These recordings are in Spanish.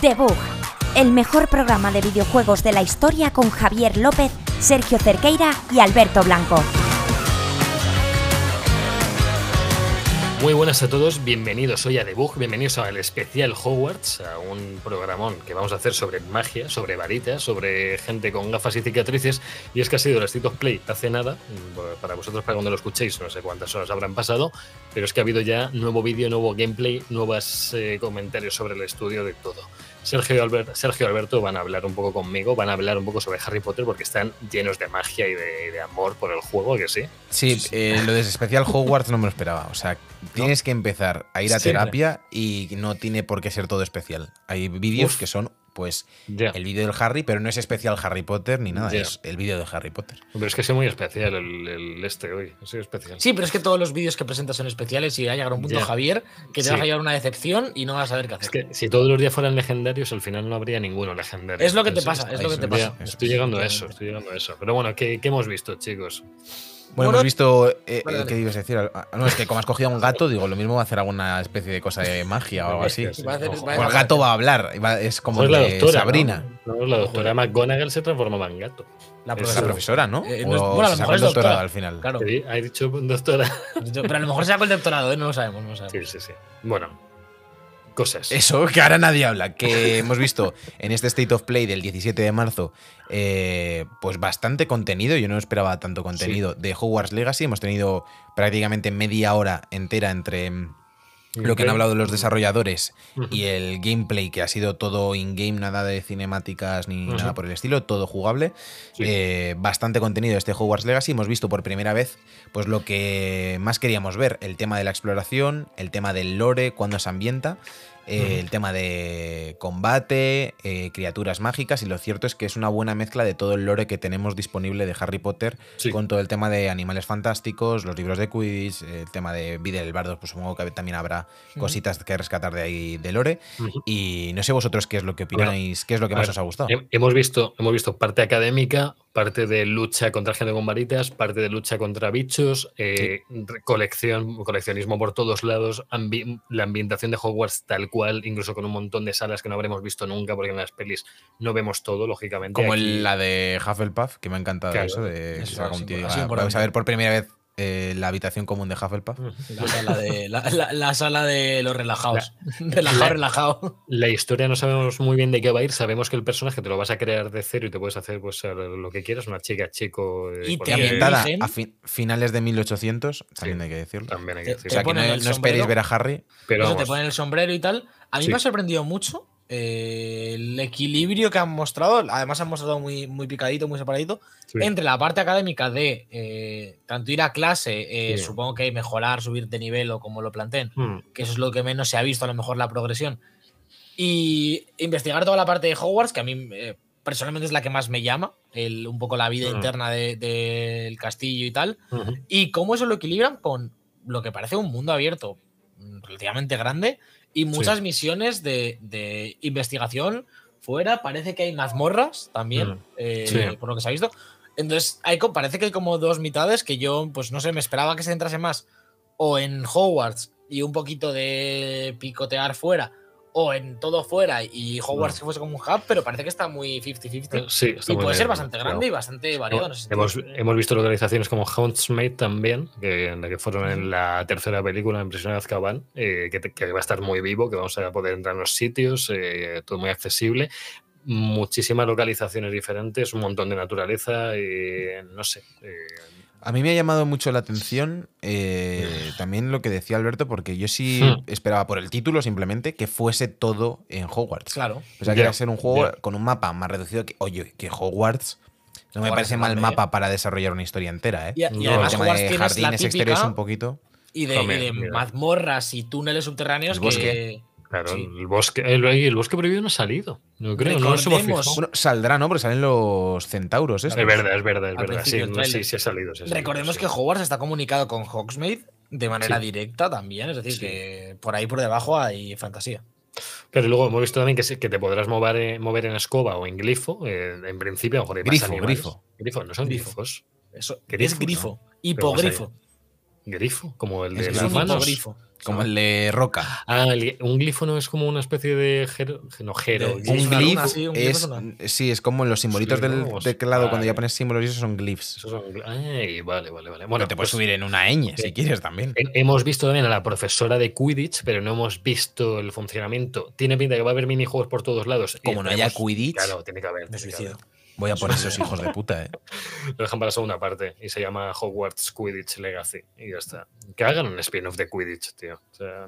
Debug, el mejor programa de videojuegos de la historia con Javier López, Sergio Cerqueira y Alberto Blanco. Muy buenas a todos, bienvenidos hoy a Debug, bienvenidos al especial Hogwarts, a un programón que vamos a hacer sobre magia, sobre varitas, sobre gente con gafas y cicatrices. Y es que ha sido el State of Play hace nada, para vosotros, para cuando lo escuchéis, no sé cuántas horas habrán pasado, pero es que ha habido ya nuevo vídeo, nuevo gameplay, nuevos eh, comentarios sobre el estudio de todo. Sergio y, Sergio Alberto van a hablar un poco conmigo, van a hablar un poco sobre Harry Potter porque están llenos de magia y de, amor por el juego, que sí. Sí, eh, lo de especial Hogwarts no me lo esperaba. O sea, tienes que empezar a ir a terapia y no tiene por qué ser todo especial. Hay vídeos que son pues el vídeo del Harry, pero no es especial Harry Potter ni nada, es el vídeo de Harry Potter. Pero es que es muy especial el, este hoy, es especial. Sí, pero es que todos los vídeos que presentas son especiales y va a llegar un punto, Javier, que te vas a llevar una decepción y no vas a saber qué hacer. Es que si todos los días fueran legendarios, al final no habría ninguno legendario. Es lo que te pasa, es, lo que te pasa. Estoy llegando a eso, estoy llegando a eso. Pero bueno, ¿qué, qué hemos visto, chicos? Bueno, hemos visto. Eh, eh, ¿Qué ibas a decir? Ah, no, es que como has cogido a un gato, digo, lo mismo va a hacer alguna especie de cosa de magia o algo así. o el gato va a hablar. Es como la doctora, Sabrina. ¿no? la doctora McGonagall se transformaba en gato. La profesora, ¿no? Eh, o bueno, a lo mejor es doctora al final. Claro. Sí, ha dicho doctora. Pero a lo mejor se sacó el doctorado, ¿eh? no lo sabemos. No lo sabemos. Sí, sí, sí. Bueno, cosas. Eso, que ahora nadie habla. Que hemos visto en este State of Play del 17 de marzo, eh, pues bastante contenido. Yo no esperaba tanto contenido de Hogwarts Legacy. Hemos tenido prácticamente media hora entera entre lo que han hablado los desarrolladores y el gameplay, que ha sido todo in-game, nada de cinemáticas ni nada por el estilo, todo jugable. Eh, bastante contenido este Hogwarts Legacy. Hemos visto por primera vez pues lo que más queríamos ver, el tema de la exploración, el tema del lore, cuando se ambienta. Eh, el tema de combate, eh, criaturas mágicas, y lo cierto es que es una buena mezcla de todo el lore que tenemos disponible de Harry Potter, con todo el tema de animales fantásticos, los libros de Quidditch, el tema de Vida del Bardo, pues supongo que también habrá cositas que rescatar de ahí de lore. Y no sé vosotros qué es lo que opináis, qué es lo que más os ha gustado. Hemos visto, hemos visto parte académica, parte de lucha contra gente con varitas, parte de lucha contra bichos, eh, colección, coleccionismo por todos lados, la ambientación de Hogwarts tal cual, incluso con un montón de salas que no habremos visto nunca, porque en las pelis no vemos todo, lógicamente. Como la de Hufflepuff, que me ha encantado eso, de vamos a ver por primera vez eh, la habitación común de Hufflepuff. La sala de, la, sala de los relajados. relajado, relajado. La historia no sabemos muy bien de qué va a ir. Sabemos que el personaje te lo vas a crear de cero y te puedes hacer pues, lo que quieras, una chica, chico. Eh, y te ambientada a finales de 1800, también hay que decirlo. También hay que decirlo. o sea, que no, esperéis ver a Harry. Pero Eso te ponen el sombrero y tal. A mí me ha sorprendido mucho eh, el equilibrio que han mostrado, además han mostrado muy, muy picadito, muy separadito, entre la parte académica de eh, tanto ir a clase, eh, supongo que mejorar, subir de nivel o como lo planteen, hmm. que eso es lo que menos se ha visto, a lo mejor la progresión, y investigar toda la parte de Hogwarts, que a mí personalmente es la que más me llama, el, un poco la vida hmm. interna del castillo y tal, y cómo eso lo equilibran con lo que parece un mundo abierto relativamente grande y muchas misiones de, investigación fuera. Parece que hay mazmorras también, mm. eh, por lo que se ha visto. Entonces, hay, parece que hay como dos mitades que yo, pues no sé, me esperaba que se entrase más o en Hogwarts y un poquito de picotear fuera o en todo fuera y Hogwarts que fuese como un hub, pero parece que está muy 50-50. Sí, y puede ser bastante grande y bastante variado. hemos, hemos, visto localizaciones como Houndsmaid también, que, que fueron en la tercera película, en Prisión de Azkaban, eh, que, va a estar muy vivo, que vamos a poder entrar en los sitios, eh, todo muy accesible. Muchísimas localizaciones diferentes, un montón de naturaleza, y no sé. Eh, a mí me ha llamado mucho la atención eh, también lo que decía Alberto, porque yo sí hmm. esperaba por el título simplemente que fuese todo en Hogwarts. Claro. O sea, que iba a ser un juego con un mapa más reducido que, oye, que Hogwarts no me parece mal mapa para desarrollar una historia entera, ¿eh? Y, además el tema de jardines exteriores un poquito. Y de, mazmorras y túneles subterráneos que Claro, el, bosque, el, bosque prohibido no ha salido. No creo, no saldrá, ¿no? Porque salen los centauros. Es verdad, es verdad, es verdad. Sí, no, sí, sí, ha salido. Recordemos que Hogwarts está comunicado con Hogsmeade de manera directa también. Es decir, que por ahí por debajo hay fantasía. Pero luego hemos visto también que, que te podrás mover, eh, mover en escoba o en glifo. Eh, en principio, a lo mejor grifo, grifo. Grifo, no son grifos. Eso, es grifo. Hipogrifo. grifo, como el de grifo. las manos. grifo. Como el de Roca. Ah, el- un glifo no es como una especie de jero, no, glifo. Un glif un es. Sí, es como los simbolitos Sí, del ¿no? teclado cuando ya pones símbolos y esos son glyphs. Esos son Ay, vale, vale, vale. Bueno, te puedes pues, subir en una ñ si sí. quieres también. he- Hemos visto también a la profesora de Quidditch, pero no hemos visto el funcionamiento. Tiene pinta que va a haber minijuegos por todos lados. Como no haya Quidditch, Claro, tiene que haber. Tiene que suicido. haber. Voy a por esos hijos de puta, ¿eh? Lo dejan para la segunda parte y se llama Hogwarts Quidditch Legacy. Y ya está. Que hagan un spin-off de Quidditch, tío. O sea,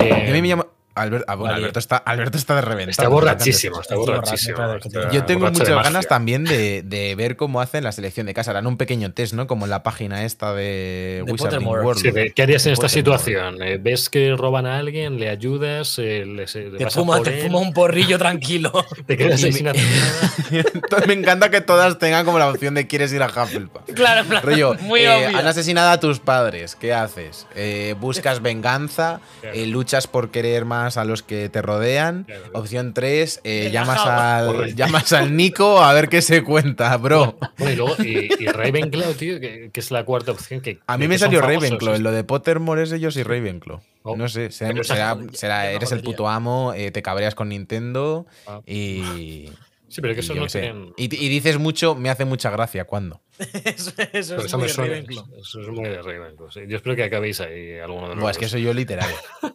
Y a mí me eh, llama. Albert- ah, bueno, Vale. Alberto, está, Alberto está de reventar. Está borrachísimo, está borrachísimo. claro, Yo tengo borracho muchas ganas también de, de ver cómo hacen la selección de casa. Harán un pequeño test, ¿no? Como en la página esta de, De Wizarding. World. Sí, ¿Qué harías en esta Pottermore. situación? Eh, ¿Ves que roban a alguien? ¿Le ayudas? eh, le- se- le Te vas a fuma, por te él? fuma un porrillo tranquilo. ¿Te quedas Y ahí me- encanta que todas tengan como la opción de quieres ir a Hufflepuff. claro, Rollo, muy eh, obvio. han asesinado a tus padres. ¿Qué haces? Eh, buscas venganza, Claro. eh, luchas por querer más a los que te rodean. Claro. Opción 3, Te llamas, al, llamas al Nico a ver qué se cuenta, bro. Bueno, y luego, y, y Ravenclaw, tío, que, que es la cuarta opción. Que, A mí que me salió Ravenclaw. En lo de Pottermore es ellos y Ravenclaw. Oh. No sé, será, eres el puto amo, eh, te cabreas con Nintendo Ah. y. Sí, pero que eso no tienen. y, y dices mucho, me hace mucha gracia. ¿Cuándo? eso, es eso muy me de suena. Ravenclaw. Eso es muy de Ravenclaw. sí. Yo espero que acabéis ahí alguno de los Buah, es que soy yo literal.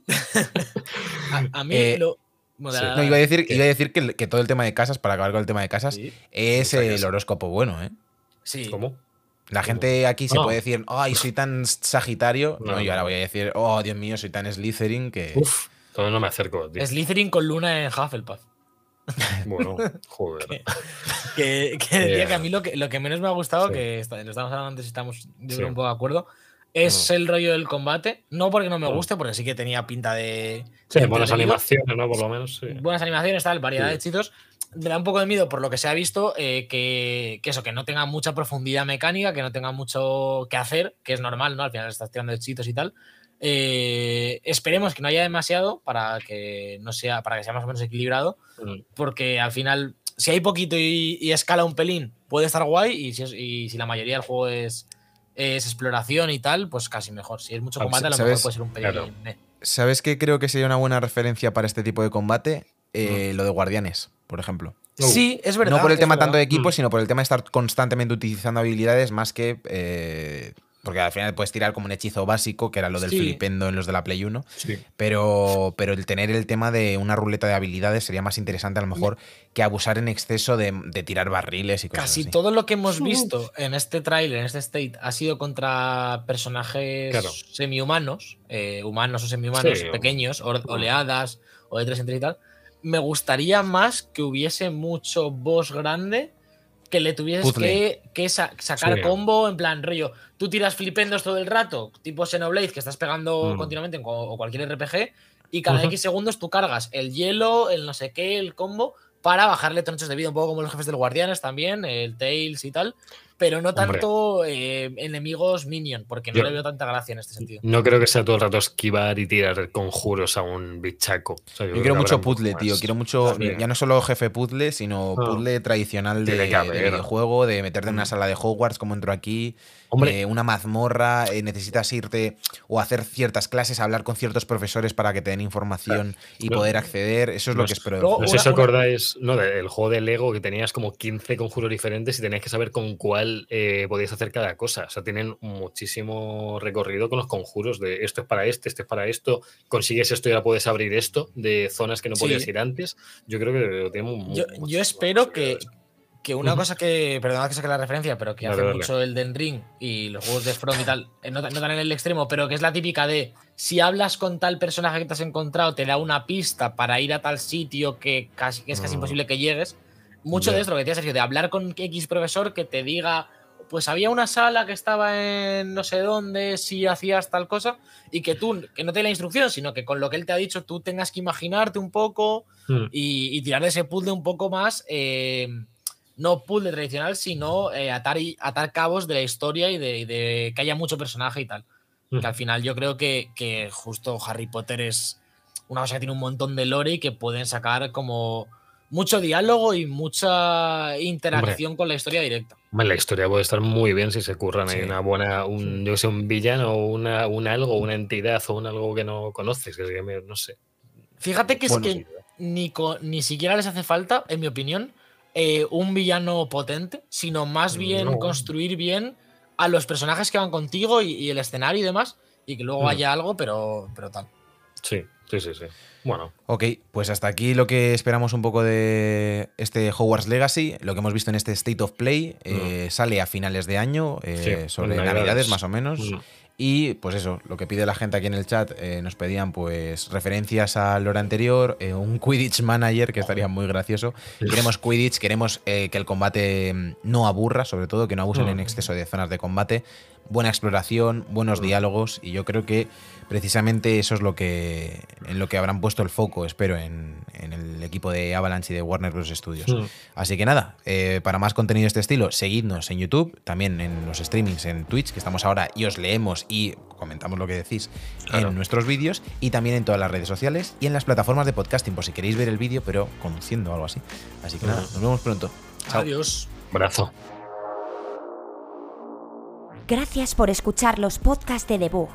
A, a mí Eh, lo. sí. No, iba a decir, iba a decir que, todo el tema de casas, para acabar con el tema de casas, Sí. es el horóscopo bueno, ¿eh? Sí. ¿Cómo? La ¿Cómo? gente aquí se puede decir, ay, soy tan Sagitario. No, No, yo ahora voy a decir, oh, Dios mío, soy tan Slytherin que. Uf, todavía no me acerco. tío. Slytherin con Luna en Hufflepuff. Bueno, joder. Que, que Eh, que a mí lo que, lo que menos me ha gustado, sí. que lo estábamos hablando antes y estamos yo Sí. creo, un poco de acuerdo, es el rollo del combate. No porque no me guste, porque sí que tenía pinta de. Sí, de buenas animaciones, ¿no? Por lo menos, sí. Buenas animaciones, tal, variedad Sí. de hechizos. Me da un poco de miedo por lo que se ha visto, eh, que, que eso, que no tenga mucha profundidad mecánica, que no tenga mucho que hacer, que es normal, ¿no? Al final estás tirando hechizos y tal. Eh, esperemos que no haya demasiado para que no sea, para que sea más o menos equilibrado Mm. porque al final, si hay poquito y, y escala un pelín, puede estar guay. Y si, es- y si la mayoría del juego es, es exploración y tal, pues casi mejor. Si es mucho Ah, combate, a lo ¿sabes? mejor puede ser un pelín. Claro. ¿Sabes qué creo que sería una buena referencia para este tipo de combate? Eh, Lo de guardianes, por ejemplo. Uh. Sí, es verdad. no por el tema verdad. tanto de equipo, Mm. sino por el tema de estar constantemente utilizando habilidades más que. eh, porque al final puedes tirar como un hechizo básico, que era lo del Sí. flipendo en los de la Play 1. Sí. Pero, pero el tener el tema de una ruleta de habilidades sería más interesante a lo mejor que abusar en exceso de, de tirar barriles y cosas Casi así. todo lo que hemos visto en este tráiler, en este state, ha sido contra personajes Claro. semi-humanos, eh, humanos o semi-humanos, Sí, pequeños, o- oleadas o de tres en tres y tal. Me gustaría más que hubiese mucho boss grande que le tuvieses Puzzle. que, que sa- sacar Sí. combo en plan rollo. Tú tiras flipendos todo el rato, tipo Xenoblade, que estás pegando Mm. continuamente en, co- o cualquier RPG, y cada. X segundos tú cargas el hielo, el no sé qué, el combo, para bajarle tronchos de vida, un poco como los jefes del Guardianes también, el Tails y tal, pero no tanto eh, enemigos minion, porque no Yo- le veo tanta gracia en este sentido. No creo que sea todo el rato esquivar y tirar conjuros a un bichaco. O sea, Yo quiero mucho puzzle, tío. Quiero mucho. También. Ya no solo jefe puzzle, sino Ah. puzzle tradicional de, que de meterte en una Mm. sala de Hogwarts, como entro aquí. Hombre. eh, una mazmorra, eh, necesitas irte o hacer ciertas clases, hablar con ciertos profesores para que te den información y No. poder acceder. Eso es lo que espero. juego. No sé si os acordáis ¿no? del juego de Lego que tenías como 15 conjuros diferentes y tenías que saber con cuál eh, podías hacer cada cosa. O sea, tienen muchísimo recorrido con los conjuros de esto es para este, este es para esto, consigues esto y ahora puedes abrir esto de zonas que no Sí. podías ir antes. Yo creo que lo tenemos mu- Yo, yo espero que, que una Ujú. cosa que, perdona que saque la referencia, pero que Dale, hace dale. mucho el Den Ring y los juegos de From y tal, eh, no, no tan en el extremo, pero que es la típica de si hablas con tal personaje que te has encontrado, te da una pista para ir a tal sitio que, casi, que es casi Mm. imposible que llegues. Mucho de esto, lo que decía Sergio, de hablar con X profesor que te diga, pues había una sala que estaba en no sé dónde, si hacías tal cosa, y que tú, que no te dé la instrucción, sino que con lo que él te ha dicho, tú tengas que imaginarte un poco Mm. y, y tirar de ese puzzle un poco más, eh, no puzzle tradicional, sino eh, atar, y- atar cabos de la historia y de, y de que haya mucho personaje y tal. Mm. Que al final yo creo que, que justo Harry Potter es una cosa que tiene un montón de lore y que pueden sacar como mucho diálogo y mucha interacción con la historia directa. La historia puede estar muy bien si se curran Hay una buena, un, yo sé, un villano, una, un algo, una entidad o un algo que no conoces, que no sé. Fíjate que es que ni, ni siquiera les hace falta, en mi opinión, eh, un villano potente, sino más bien construir bien a los personajes que van contigo y, el escenario y demás, y que luego mm. haya algo, pero, pero tal. Sí, sí, sí, sí. Bueno. Ok, pues hasta aquí lo que esperamos un poco de este Hogwarts Legacy. Lo que hemos visto en este State of Play eh, mm. sale a finales de año, eh, sobre navidades. más o menos. Mm. Y pues eso, lo que pide la gente aquí en el chat, eh, nos pedían pues referencias al lore anterior, un Quidditch Manager, que estaría muy gracioso. Queremos Quidditch, queremos que el combate mm, no aburra, sobre todo, que no abusen en exceso de zonas de combate. Buena exploración, buenos diálogos, y yo creo que precisamente eso es lo que en lo que habrán puesto el foco, espero, en, el equipo de Avalanche y de Warner Bros. Studios. Hmm. Así que nada, eh, para más contenido de este estilo, seguidnos en YouTube, también en los streamings en Twitch, que estamos ahora y os leemos y comentamos lo que decís en nuestros vídeos, y también en todas las redes sociales y en las plataformas de podcasting, por si queréis ver el vídeo, pero conduciendo o algo así. Así que nada, hmm. nos vemos pronto. Adiós. Abrazo. Gracias por escuchar los podcasts de Debug.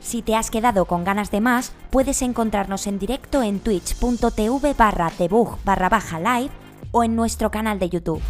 Si te has quedado con ganas de más, puedes encontrarnos en directo en twitch.tv barra debug barra baja live o en nuestro canal de YouTube.